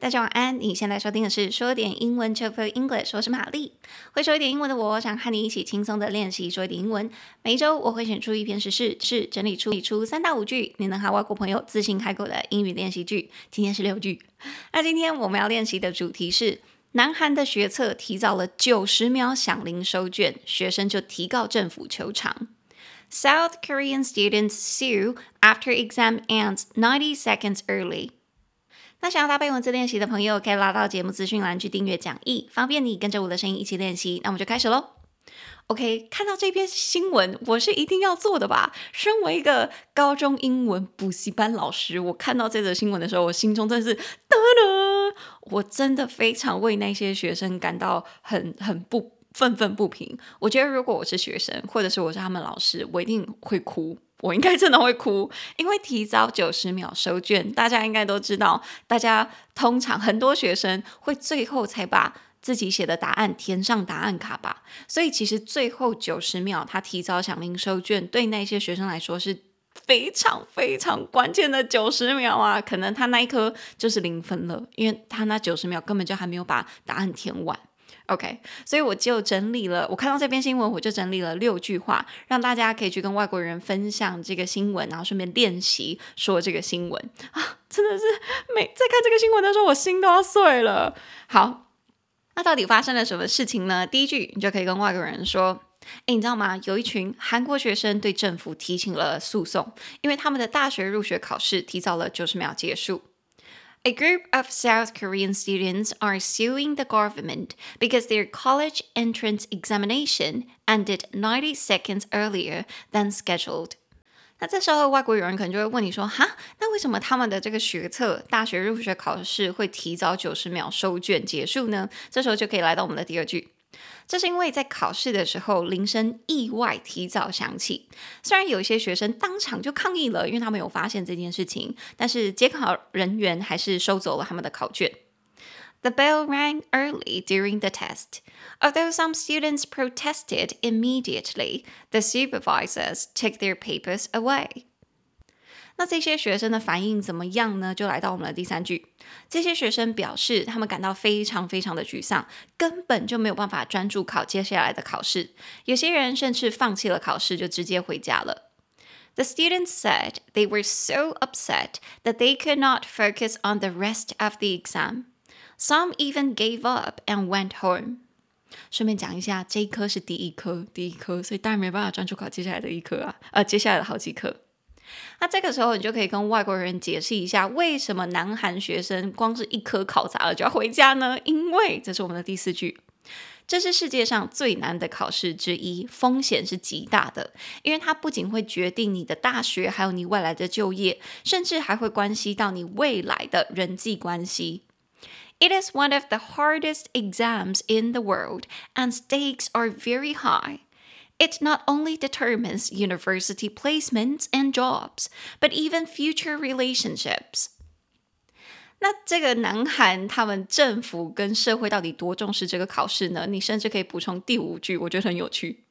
大家晚安。你现在收听的是说点英文 c h o p English，我是玛丽。会说一点英文的我，想和你一起轻松的练习说一点英文。每周我会选出一篇时事，是整理出理出三到五句，你能和外国朋友自信开口的英语练习句。今天是六句。那今天我们要练习的主题是：南韩的学测提早了九十秒响铃收卷，学生就提告政府求偿。South Korean students sue after exam ends ninety seconds early. 那想要搭配文字练习的朋友，可以拉到节目资讯栏去订阅讲义，方便你跟着我的声音一起练习。那我们就开始喽。OK，看到这篇新闻，我是一定要做的吧？身为一个高中英文补习班老师，我看到这则新闻的时候，我心中真是噔噔，我真的非常为那些学生感到很很不愤愤不平。我觉得如果我是学生，或者是我是他们老师，我一定会哭。我应该真的会哭，因为提早九十秒收卷，大家应该都知道，大家通常很多学生会最后才把自己写的答案填上答案卡吧，所以其实最后九十秒他提早响铃收卷，对那些学生来说是非常非常关键的九十秒啊，可能他那一科就是零分了，因为他那九十秒根本就还没有把答案填完。OK，所以我就整理了，我看到这篇新闻，我就整理了六句话，让大家可以去跟外国人分享这个新闻，然后顺便练习说这个新闻啊，真的是每在看这个新闻的时候，我心都要碎了。好，那到底发生了什么事情呢？第一句你就可以跟外国人说，诶，你知道吗？有一群韩国学生对政府提起了诉讼，因为他们的大学入学考试提早了九十秒结束。A group of South Korean students are suing the government because their college entrance examination ended ninety seconds earlier than scheduled. 那这时候外国人可能就会问你说：“哈，那为什么他们的这个学测大学入学考试会提早九十秒收卷结束呢？”这时候就可以来到我们的第二句。 这是因为在考试的时候，铃声意外提早响起。虽然有一些学生当场就抗议了，因为他们有发现这件事情，但是监考人员还是收走了他们的考卷。The bell rang early during the test. Although some students protested immediately, the supervisors took their papers away. 那这些学生的反应怎么样呢？就来到我们的第三句。这些学生表示，他们感到非常非常的沮丧，根本就没有办法专注考接下来的考试。有些人甚至放弃了考试，就直接回家了。The students said they were so upset that they could not focus on the rest of the exam. Some even gave up and went home. 顺便讲一下，这一科是第一科，第一科，所以当然没办法专注考接下来的一科啊，呃，接下来的好几科。那这个时候，你就可以跟外国人解释一下，为什么南韩学生光是一科考砸了就要回家呢？因为这是我们的第四句，这是世界上最难的考试之一，风险是极大的，因为它不仅会决定你的大学，还有你未来的就业，甚至还会关系到你未来的人际关系。It is one of the hardest exams in the world, and stakes are very high. It not only determines university placements and jobs, but even future relationships. 那这个南韩他们政府跟社会到底多重视这个考试呢？你甚至可以补充第五句，我觉得很有趣。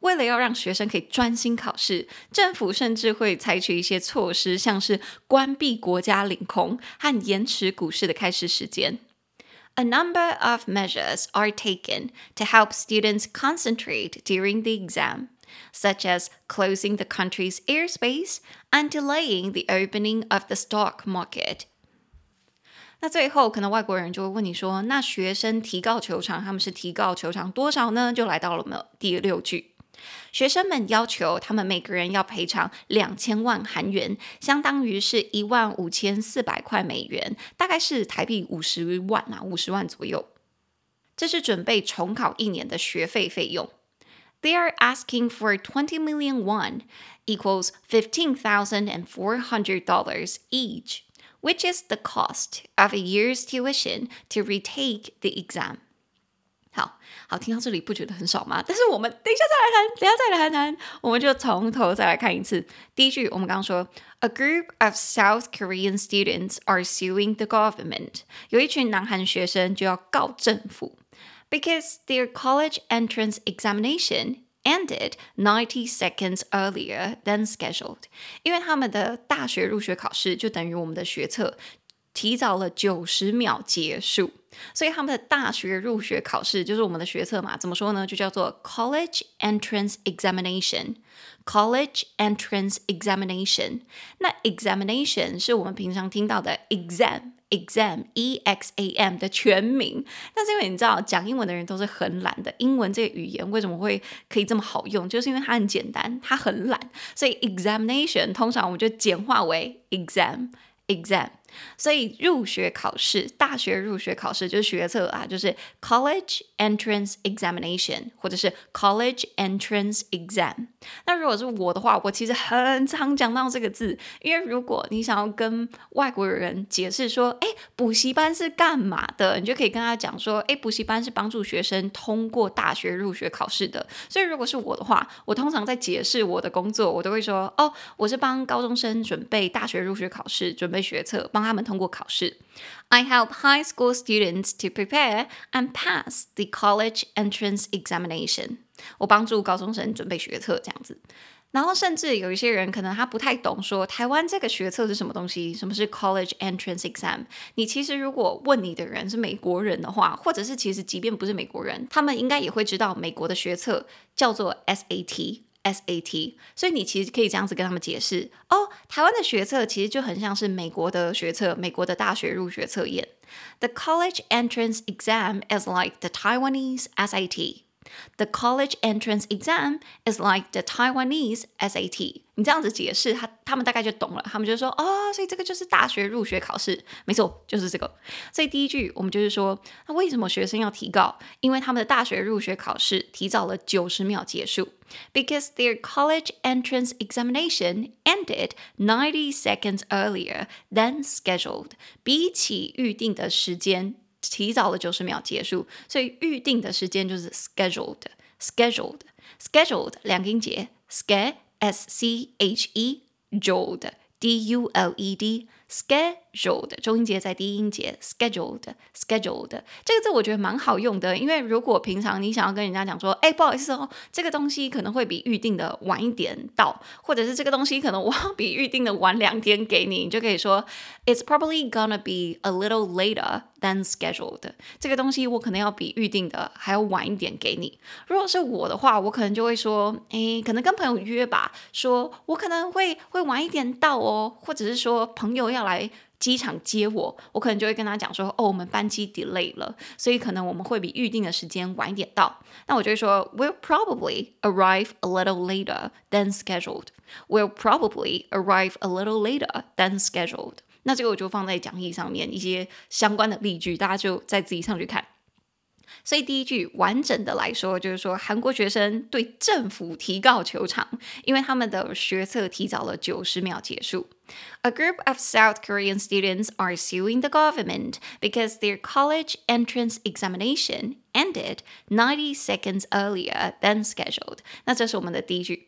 为了要让学生可以专心考试，政府甚至会采取一些措施，像是关闭国家领空和延迟股市的开市时间。A number of measures are taken to help students concentrate during the exam, such as closing the country's airspace and delaying the opening of the stock market. 那最后，可能外国人就会问你说：“那学生提告求偿，他们是提告求偿多少呢？”就来到了我们第六句。 学生们要求他们每个人要赔偿两千万韩元，相当于是一万五千四百块美元，大概是台币五十万啊，五十万左右。这是准备重考一年的学费费用。They are asking for twenty million won, equals fifteen thousand and four hundred dollars each, which is the cost of a year's tuition to retake the exam. 好好，听到这里不觉得很少吗？但是我们等一下再来谈，等一下再来谈谈，我们就从头再来看一次。第一句，我们刚刚说，A group of South Korean students are suing the government。有一群南韩学生就要告政府，because their college entrance examination ended ninety seconds earlier than scheduled。因为他们的大学入学考试就等于我们的学测。 提早了九十秒结束， 所以他们的大学入学考试就是我们的学测嘛，怎么说呢？就叫做 College Entrance Examination。College Entrance Examination。那 examination 是我们平常听到的 exam。exam e x a m 的全名，但是因为你知道讲英文的人都是很懒的，英文这个语言为什么会可以这么好用，就是因为它很简单，它很懒，所以 examination 通常我们就简化为 exam exam。所以入学考试，大学入学考试就是学测啊，就是 College Entrance Examination 或者是 College Entrance Exam。那如果是我的话，我其实很常讲到这个字，因为如果你想要跟外国人解释说，哎，补习班是干嘛的，你就可以跟他讲说，哎，补习班是帮助学生通过大学入学考试的。所以如果是我的话，我通常在解释我的工作，我都会说，哦，我是帮高中生准备大学入学考试，准备学测，帮他们通过考试。I help high school students to prepare and pass the college entrance examination。我帮助高中生准备学测这样子。然后甚至有一些人可能他不太懂，说台湾这个学测是什么东西？什么是 college entrance exam？你其实如果问你的人是美国人的话，或者是其实即便不是美国人，他们应该也会知道美国的学测叫做 SAT。SAT，所以你其实可以这样子跟他们解释哦，台湾的学测其实就很像是美国的学测，美国的大学入学测验。The college entrance exam is like the Taiwanese SAT. The college entrance exam is like the Taiwanese SAT. 你这样子解释，他他们大概就懂了。他们就说，哦，所以这个就是大学入学考试，没错，就是这个。所以第一句我们就是说，那为什么学生要提告？因为他们的大学入学考试提早了九十秒结束，because their college entrance examination ended ninety seconds earlier than scheduled。比起预定的时间， 提早了九十秒结束，所以预定的时间就是 scheduled，scheduled，scheduled 两音节，ske。S C H E Joled D U L E D scheduled 中音节在低音节 scheduled scheduled 这个字我觉得蛮好用的，因为如果平常你想要跟人家讲说，哎，不好意思哦，这个东西可能会比预定的晚一点到，或者是这个东西可能我比预定的晚两天给你，你就可以说，It's probably gonna be a little later than scheduled。这个东西我可能要比预定的还要晚一点给你。如果是我的话，我可能就会说，哎，可能跟朋友约吧，说我可能会会晚一点到哦，或者是说朋友要来。机场接我，我可能就会跟他讲说，哦，我们班机 delay 了，所以可能我们会比预定的时间晚一点到。那我就会说，We'll probably arrive a little later than scheduled. We'll probably arrive a little later than scheduled. 那这个我就放在讲义上面一些相关的例句，大家就再自己上去看。所以第一句完整的来说，就是说韩国学生对政府提告求偿，因为他们的学测提早了九十秒结束。A group of South Korean students are suing the government because their college entrance examination ended ninety seconds earlier than scheduled。那这是我们的第一句。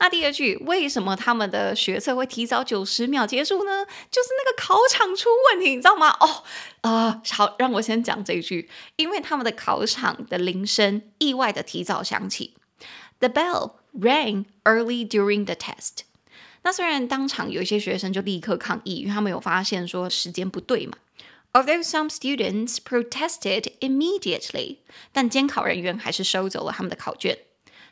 那第二句，为什么他们的学测会提早九十秒结束呢？就是那个考场出问题，你知道吗？哦，呃，好，让我先讲这一句，因为他们的考场的铃声意外的提早响起。The bell rang early during the test。那虽然当场有一些学生就立刻抗议，因为他们有发现说时间不对嘛。Although some students protested immediately，但监考人员还是收走了他们的考卷。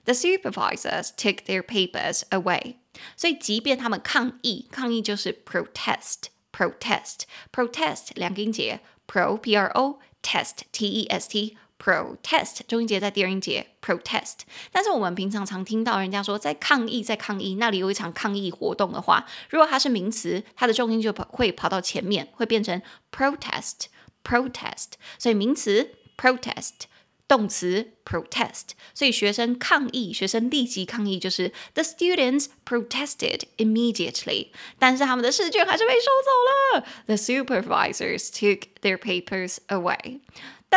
The supervisors took their papers away。所以，即便他们抗议，抗议就是 protest，protest，protest 两个音节，pro p r o test t e s t protest 中音节在第二音节 protest。但是我们平常常听到人家说在抗议，在抗议，那里有一场抗议活动的话，如果它是名词，它的重音就跑会跑到前面，会变成 protest，protest。所以名词 protest。 动词 protest，所以学生抗议，学生立即抗议，就是 the students protested immediately。但是他们的试卷还是被收走了，the supervisors took their papers away。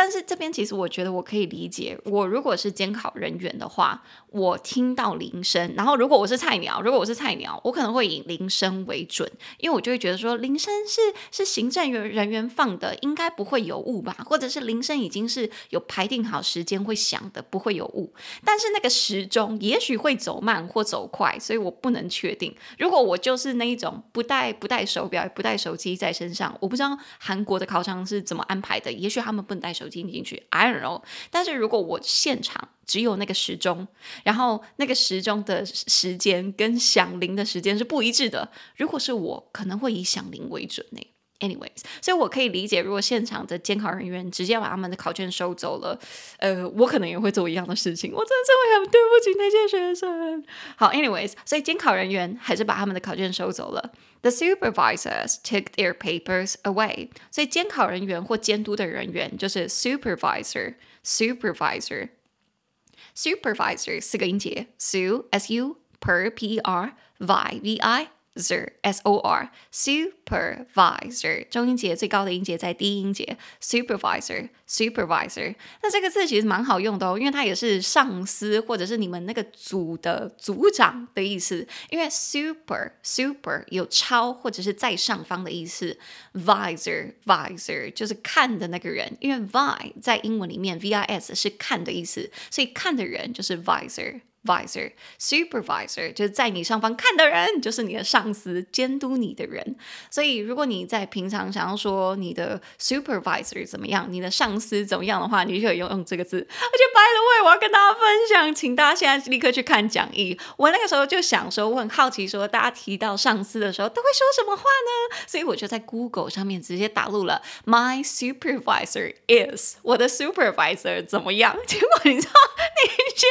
但是这边其实我觉得我可以理解，我如果是监考人员的话，我听到铃声，然后如果我是菜鸟，如果我是菜鸟，我可能会以铃声为准，因为我就会觉得说铃声是是行政员人员放的，应该不会有误吧，或者是铃声已经是有排定好时间会响的，不会有误。但是那个时钟也许会走慢或走快，所以我不能确定。如果我就是那一种不带不带手表、不带手机在身上，我不知道韩国的考场是怎么安排的，也许他们不能带手听进去，I don't know。但是如果我现场只有那个时钟，然后那个时钟的时间跟响铃的时间是不一致的，如果是我，可能会以响铃为准呢。Anyways，所以我可以理解，如果现场的监考人员直接把他们的考卷收走了，呃，我可能也会做一样的事情。我真的是会很对不起那些学生。好，Anyways，所以监考人员还是把他们的考卷收走了。The supervisors took their papers away。所以监考人员或监督的人员就是 supervisor，supervisor，supervisor 四个音节，su s u per p r vi v i。 s o r supervisor 中音节最高的音节在低音节 supervisor supervisor 那这个字其实蛮好用的哦，因为它也是上司或者是你们那个组的组长的意思。因为 super super 有超或者是在上方的意思，visor visor 就是看的那个人。因为 vi 在英文里面 vis 是看的意思，所以看的人就是 visor。Supervisor，supervisor 就是在你上方看的人，就是你的上司，监督你的人。所以，如果你在平常想要说你的 supervisor 怎么样，你的上司怎么样的话，你就可以用用这个字。而且，by the way，我要跟大家分享，请大家现在立刻去看讲义。我那个时候就想说，我很好奇，说大家提到上司的时候都会说什么话呢？所以我就在 Google 上面直接打入了 My supervisor is 我的 supervisor 怎么样？结果你知道那些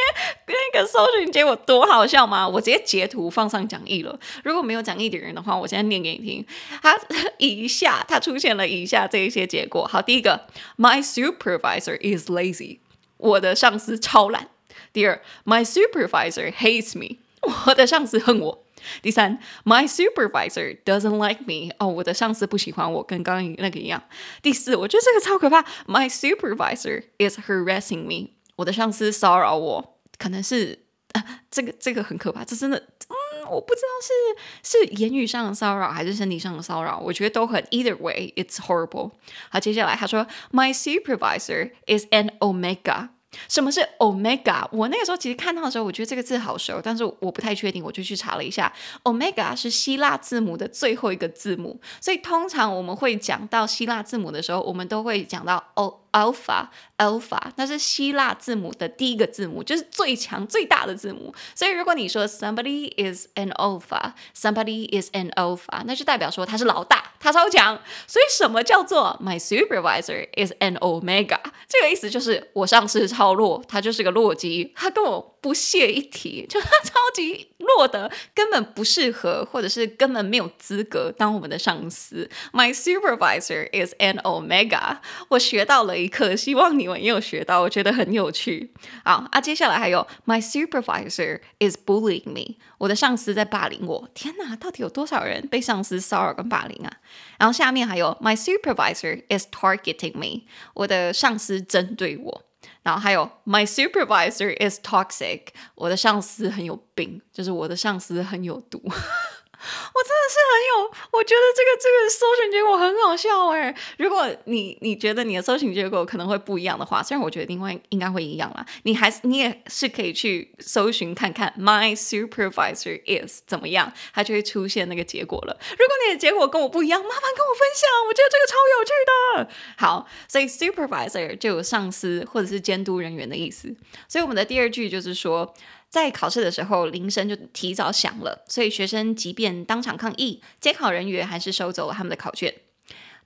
那个。搜寻结果多好笑吗？我直接截图放上讲义了。如果没有讲义的人的话，我现在念给你听。他 以下他出现了以下这一些结果。好，第一个，My supervisor is lazy，我的上司超懒。第二，My supervisor hates me，我的上司恨我。第三，My supervisor doesn't like me，哦，我的上司不喜欢我，跟刚刚那个一样。第四，我觉得这个超可怕，My supervisor is harassing me，我的上司骚扰我，可能是。这个这个很可怕，这真的，嗯，我不知道是是言语上的骚扰还是身体上的骚扰，我觉得都很，either way it's horrible。好，接下来他说，My supervisor is an omega。什么是 omega？我那个时候其实看到的时候，我觉得这个字好熟，但是我不太确定，我就去查了一下，omega 是希腊字母的最后一个字母，所以通常我们会讲到希腊字母的时候，我们都会讲到 o。Alpha Alpha，那是希腊字母的第一个字母，就是最强最大的字母。所以如果你说 somebody is an alpha，somebody is an alpha，那就代表说他是老大，他超强。所以什么叫做 my supervisor is an omega？这个意思就是我上司超弱，他就是个弱鸡，他跟我不屑一提，就他超级弱的，根本不适合，或者是根本没有资格当我们的上司。My supervisor is an omega。我学到了。一课，希望你们也有学到，我觉得很有趣。好啊，接下来还有，My supervisor is bullying me，我的上司在霸凌我。天哪，到底有多少人被上司骚扰跟霸凌啊？然后下面还有，My supervisor is targeting me，我的上司针对我。然后还有，My supervisor is toxic，我的上司很有病，就是我的上司很有毒。我真的是很有，我觉得这个这个搜寻结果很好笑哎。如果你你觉得你的搜寻结果可能会不一样的话，虽然我觉得应该应该会一样啦，你还是你也是可以去搜寻看看，My supervisor is 怎么样，它就会出现那个结果了。如果你的结果跟我不一样，麻烦跟我分享，我觉得这个超有趣的。好，所以 supervisor 就有上司或者是监督人员的意思。所以我们的第二句就是说。在考试的时候，铃声就提早响了，所以学生即便当场抗议，监考人员还是收走了他们的考卷。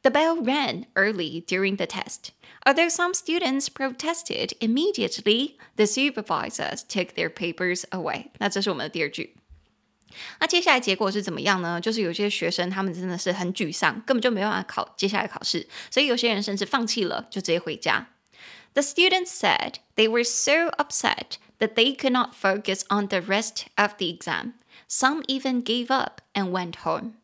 The bell rang early during the test. Although some students protested immediately, the supervisors took their papers away. 那这是我们的第二句。那接下来结果是怎么样呢？就是有些学生他们真的是很沮丧，根本就没办法考接下来考试，所以有些人甚至放弃了，就直接回家。The students said they were so upset. That they could not focus on the rest of the exam. Some even gave up and went home.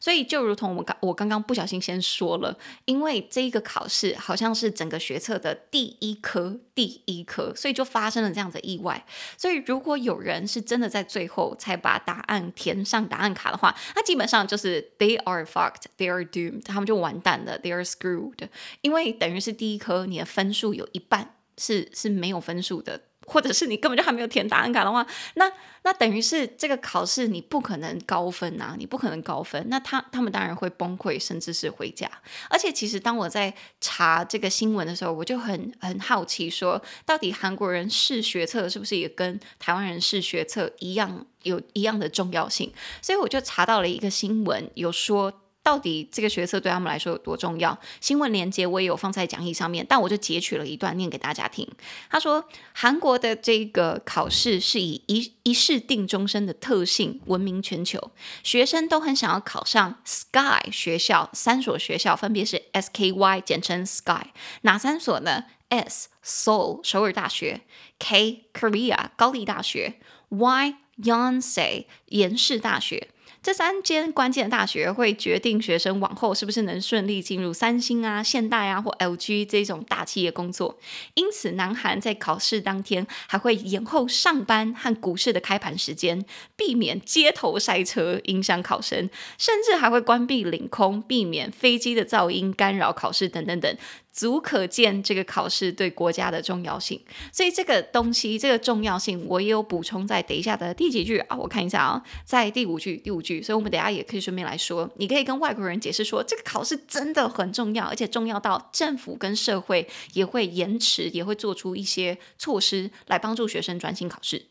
所以就如同我刚我刚刚不小心先说了，因为这一个考试好像是整个学测的第一科，第一科，所以就发生了这样的意外。所以如果有人是真的在最后才把答案填上答案卡的话，那基本上就是 they are fucked, they are doomed，他们就完蛋了，they are screwed，因为等于是第一科你的分数有一半是是没有分数的。或者是你根本就还没有填答案卡的话，那那等于是这个考试你不可能高分啊，你不可能高分。那他他们当然会崩溃，甚至是回家。而且其实当我在查这个新闻的时候，我就很很好奇说，到底韩国人试学测是不是也跟台湾人试学测一样，有一样的重要性？所以我就查到了一个新闻，有说。到底这个学测对他们来说有多重要？新闻连接我也有放在讲义上面，但我就截取了一段念给大家听。他说，韩国的这个考试是以一一试定终身的特性闻名全球，学生都很想要考上 SKY 学校，三所学校分别是 SKY，简称 SKY，哪三所呢？S Seoul 首尔大学，K Korea 高丽大学，Y Yonsei 延世大学。这三间关键的大学会决定学生往后是不是能顺利进入三星啊、现代啊或 LG 这种大企业工作。因此，南韩在考试当天还会延后上班和股市的开盘时间，避免街头塞车影响考生，甚至还会关闭领空，避免飞机的噪音干扰考试等等等。足可见这个考试对国家的重要性，所以这个东西这个重要性我也有补充在等一下的第几句啊，我看一下啊，在第五句第五句，所以我们等下也可以顺便来说，你可以跟外国人解释说，这个考试真的很重要，而且重要到政府跟社会也会延迟，也会做出一些措施来帮助学生专心考试。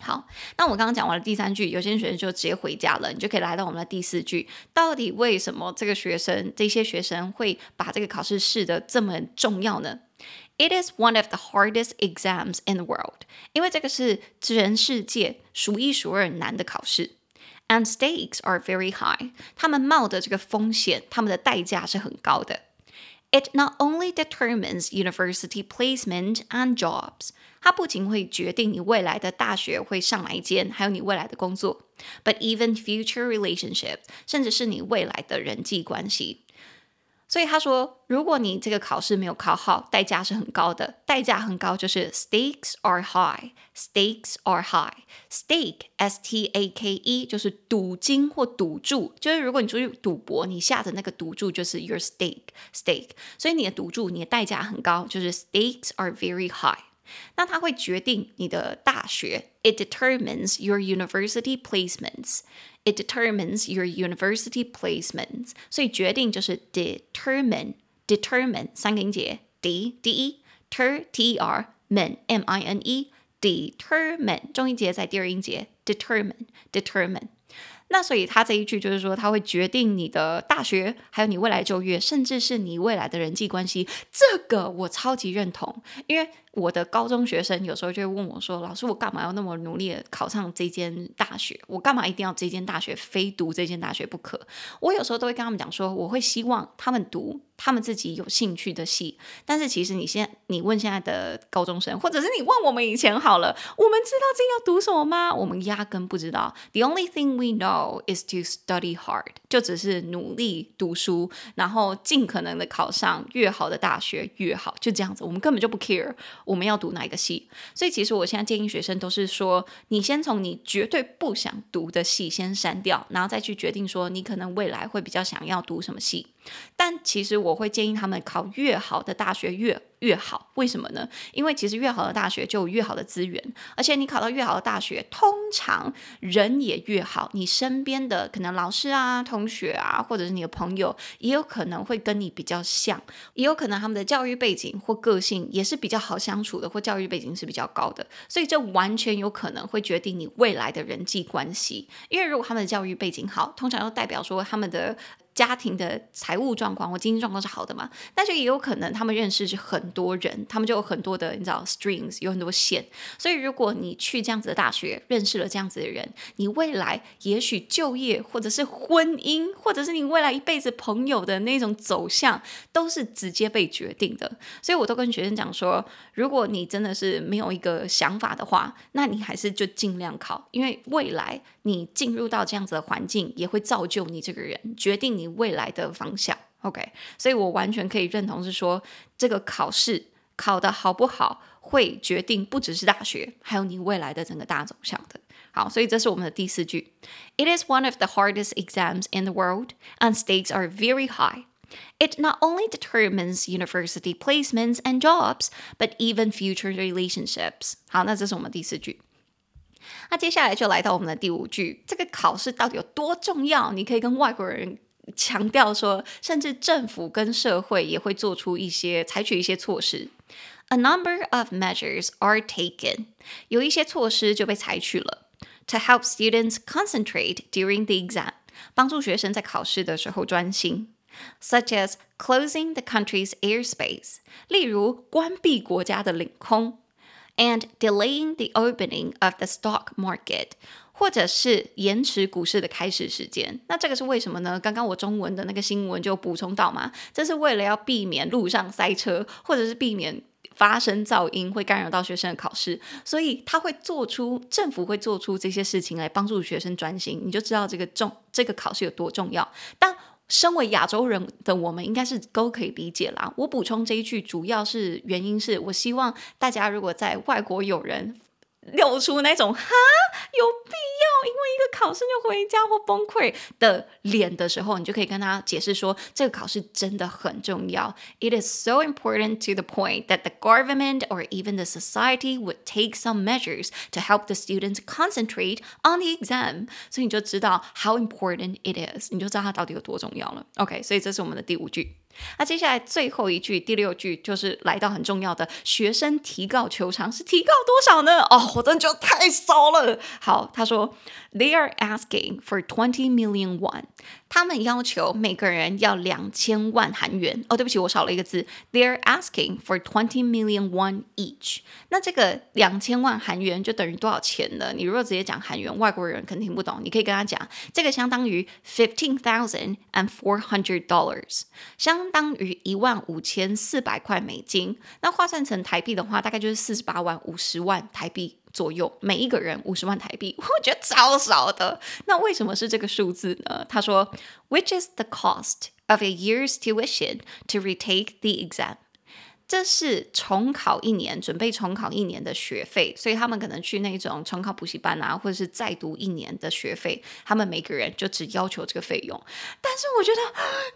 好，那我刚刚讲完了第三句，有些学生就直接回家了，你就可以来到我们的第四句。到底为什么这个学生，这些学生会把这个考试视得这么重要呢？It is one of the hardest exams in the world，因为这个是全世界数一数二难的考试，and stakes are very high，他们冒的这个风险，他们的代价是很高的。It not only determines university placement and jobs， 它不仅会决定你未来的大学会上哪一间，还有你未来的工作，but even future relationships，甚至是你未来的人际关系。所以他说，如果你这个考试没有考好，代价是很高的。代价很高，就是 stakes are high，stakes are high，stake，S-T-A-K-E，就是赌金或赌注，就是如果你出去赌博，你下的那个赌注就是 your stake，stake，所以你的赌注，你的代价很高，就是 stakes are very high。那它会决定你的大学，it determines your university placements。It determines your university placements，所以决定就是 determine，determine 三个音节，d d e ter t e r men m i n e determine 重音节在第二音节，determine determine。那所以他这一句就是说，他会决定你的大学，还有你未来就业，甚至是你未来的人际关系。这个我超级认同，因为。 我的高中学生有时候就会问我说：“老师，我干嘛要那么努力的考上这间大学？我干嘛一定要这间大学，非读这间大学不可？”我有时候都会跟他们讲说：“我会希望他们读他们自己有兴趣的系。”但是其实你现在你问现在的高中生，或者是你问我们以前好了，我们知道自己要读什么吗？我们压根不知道。The only thing we know is to study hard，就只是努力读书，然后尽可能的考上越好的大学越好，就这样子。我们根本就不 care。我们要读哪一个系？所以其实我现在建议学生都是说，你先从你绝对不想读的系先删掉，然后再去决定说你可能未来会比较想要读什么系。但其实我会建议他们考越好的大学越越好，为什么呢？因为其实越好的大学就有越好的资源，而且你考到越好的大学，通常人也越好。你身边的可能老师啊、同学啊，或者是你的朋友，也有可能会跟你比较像，也有可能他们的教育背景或个性也是比较好相处的，或教育背景是比较高的。所以这完全有可能会决定你未来的人际关系。因为如果他们的教育背景好，通常又代表说他们的家庭的财务状况或经济状况是好的嘛，但是也有可能他们认识是很多人，他们就有很多的你知道 strings 有很多线，所以如果你去这样子的大学认识了这样子的人，你未来也许就业或者是婚姻，或者是你未来一辈子朋友的那种走向，都是直接被决定的。所以我都跟学生讲说，如果你真的是没有一个想法的话，那你还是就尽量考，因为未来你进入到这样子的环境，也会造就你这个人，决定你未来的方向，OK，所以我完全可以认同是说，这个考试考得好不好，会决定不只是大学，还有你未来的整个大走向的。好，所以这是我们的第四句。It is one of the hardest exams in the world, and stakes are very high. It not only determines university placements and jobs, but even future relationships. 好，那这是我们第四句。那接下来就来到我们的第五句，这个考试到底有多重要？你可以跟外国人强调说，甚至政府跟社会也会做出一些采取一些措施。A number of measures are taken，有一些措施就被采取了，to help students concentrate during the exam，帮助学生在考试的时候专心，such as closing the country's airspace，例如关闭国家的领空。 And delaying the opening of the stock market，或者是延迟股市的开始时间。那这个是为什么呢？刚刚我中文的那个新闻就补充到嘛，这是为了要避免路上塞车，或者是避免发生噪音会干扰到学生的考试，所以他会做出政府会做出这些事情来帮助学生专心。你就知道这个重这个考试有多重要。但身为亚洲人的我们，应该是都可以理解啦。我补充这一句，主要是原因是我希望大家如果在外国有人。露出那种哈有必要，因为一个考试就回家或崩溃的脸的时候，你就可以跟他解释说，这个考试真的很重要。It is so important to the point that the government or even the society would take some measures to help the students concentrate on the exam。所以你就知道 how important it is，你就知道它到底有多重要了。OK，所以这是我们的第五句。 那接下来最后一句，第六句就是来到很重要的，学生提高球场是提高多少呢？哦，我真的觉得太少了。好，他说，They are asking for twenty million one。他们要求每个人要两千万韩元。哦，对不起，我少了一个字。They're asking for twenty million won each。那这个两千万韩元就等于多少钱呢？你如果直接讲韩元，外国人肯定听不懂。你可以跟他讲，这个相当于 fifteen thousand and four hundred dollars，相当于一万五千四百块美金。那换算成台币的话，大概就是四十八万五十万台币。左右，每一个人五十万台币，我觉得超少的。那为什么是这个数字呢？他说，Which is the cost of a year's tuition to retake the exam？这是重考一年，准备重考一年的学费，所以他们可能去那种重考补习班啊，或者是再读一年的学费，他们每个人就只要求这个费用。但是我觉得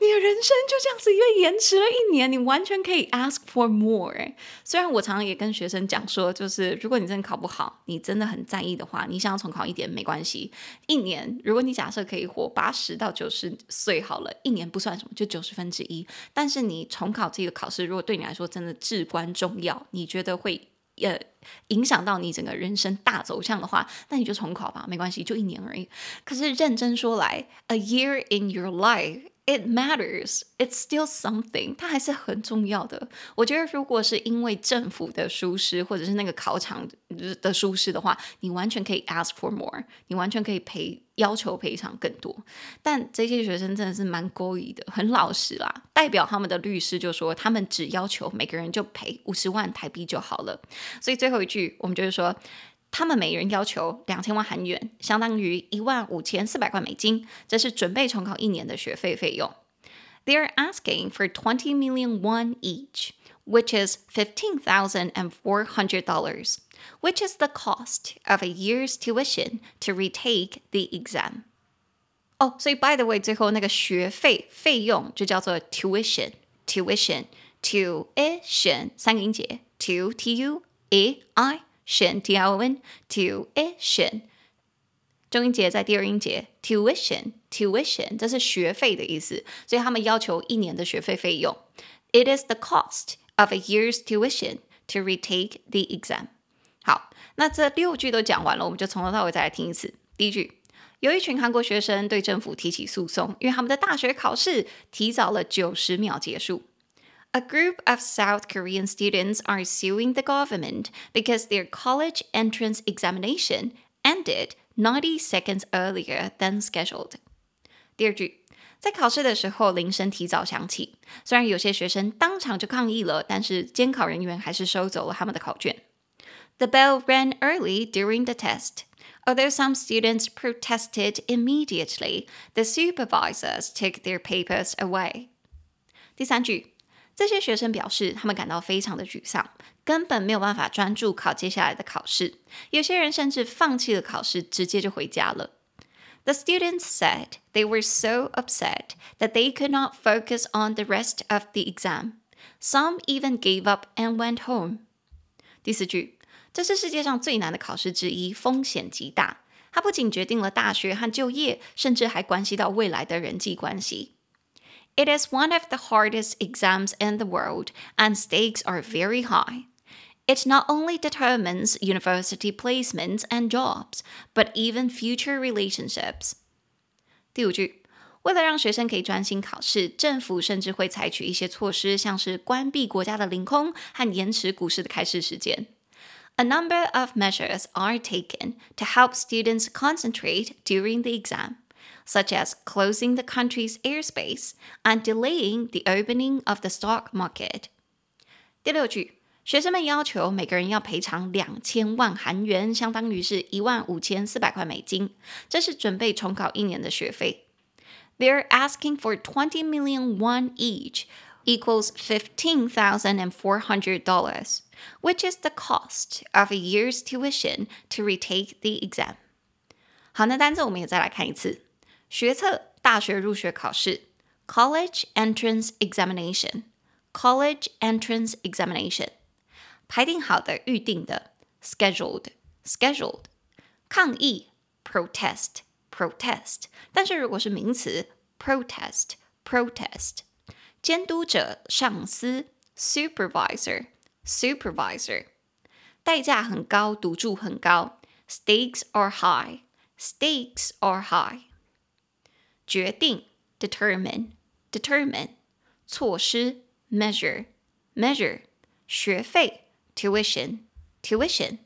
你的人生就这样子因为延迟了一年，你完全可以 ask for more。虽然我常常也跟学生讲说，就是如果你真的考不好，你真的很在意的话，你想要重考一点没关系。一年，如果你假设可以活八十到九十岁好了，一年不算什么，就九十分之一。但是你重考这个考试，如果对你来说真的至关重要，你觉得会呃影响到你整个人生大走向的话，那你就重考吧，没关系，就一年而已。可是认真说来，a year in your life。It matters. It's still something. 它还是很重要的。我觉得，如果是因为政府的疏失，或者是那个考场的疏失的话，你完全可以 ask for more。你完全可以赔，要求赔偿更多。但这些学生真的是蛮勾引的，很老实啦。代表他们的律师就说，他们只要求每个人就赔五十万台币就好了。所以最后一句，我们就是说。他们每人要求两千万韩元，相当于一万五千四百块美金，这是准备重考一年的学费费用。They are asking for twenty million won each, which is fifteen thousand and four hundred dollars, which is the cost of a year's tuition to retake the exam. 哦，所以 by the way，最后那个学费费用就叫做 tuition，tuition，tuition，三个音节，tu t u a i。 选 t i o n tuition，重音节在第二音节 tuition tuition，这是学费的意思，所以他们要求一年的学费费用。It is the cost of a year's tuition to retake the exam。好，那这六句都讲完了，我们就从头到尾再来听一次。第一句有一群韩国学生对政府提起诉讼，因为他们的大学考试提早了九十秒结束。A group of South Korean students are suing the government because their college entrance examination ended ninety seconds earlier than scheduled. 第二句，在考试的时候铃声提早响起，虽然有些学生当场就抗议了，但是监考人员还是收走了他们的考卷。The bell rang early during the test. Although some students protested immediately, the supervisors took their papers away. 第三句， 这些学生表示他们感到非常的沮丧，根本没有办法专注考接下来的考试。有些人甚至放弃了考试，直接就回家了。The students said they were so upset that they could not focus on the rest of the exam. Some even gave up and went home. 第四句。这是世界上最难的考试之一，风险极大。它不仅决定了大学和就业，甚至还关系到未来的人际关系。It is one of the hardest exams in the world, and stakes are very high. It not only determines university placements and jobs, but even future relationships. 第五句，为了让学生可以专心考试，政府甚至会采取一些措施，像是关闭国家的领空和延迟股市的开市时间。A number of measures are taken to help students concentrate during the exam, such as closing the country's airspace and delaying the opening of the stock market. 第六句，学生们要求每个人要赔偿两千万韩元，相当于是一万五千四百块美金，这是准备重考一年的学费。They're asking for twenty million won each, equals fifteen thousand and four hundred dollars. Which is the cost of a year's tuition to retake the exam？好，那单词我们也再来看一次。 学测大学入学考试，College Entrance Examination，College Entrance Examination，排定好的、预定的，Scheduled，Scheduled，抗议，Protest，Protest，但是如果是名词，Protest，Protest，监督者、上司，Supervisor。Supervisor，代价很高，赌注很高。Stakes are high. Stakes are high. 决定，determine, determine. 措施，measure, measure. 学费，tuition, tuition.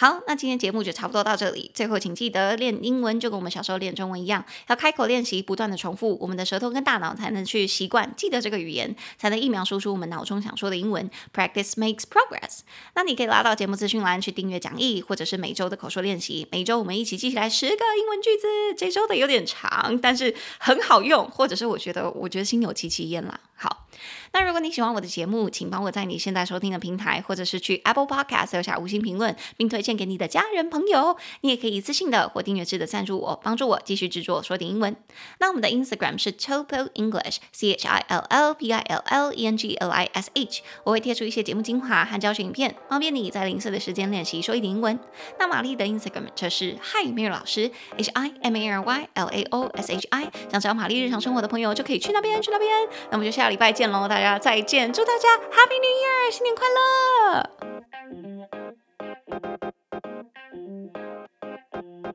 好，那今天节目就差不多到这里。最后，请记得练英文就跟我们小时候练中文一样，要开口练习，不断的重复，我们的舌头跟大脑才能去习惯记得这个语言，才能一秒输出我们脑中想说的英文。Practice makes progress。那你可以拉到节目资讯栏去订阅讲义，或者是每周的口说练习。每周我们一起记起来十个英文句子。这周的有点长，但是很好用，或者是我觉得，我觉得心有戚戚焉啦。好。那如果你喜欢我的节目，请帮我在你现在收听的平台，或者是去 Apple Podcast 留下五星评论，并推荐给你的家人朋友。你也可以一次性的或订阅制的赞助我，帮助我继续制作说点英文。那我们的 Instagram 是 Chill English，C H I L L P I L L E N G L I S H，我会贴出一些节目精华和教学影片，方便你在零碎的时间练习说一点英文。那玛丽的 Instagram 则是 Hi Mary 老师，H I M A R Y L A O S H I，想找玛丽日常生活的朋友就可以去那边去那边。那我们就下礼拜见然大家再见祝大家 happy new year 新年快乐。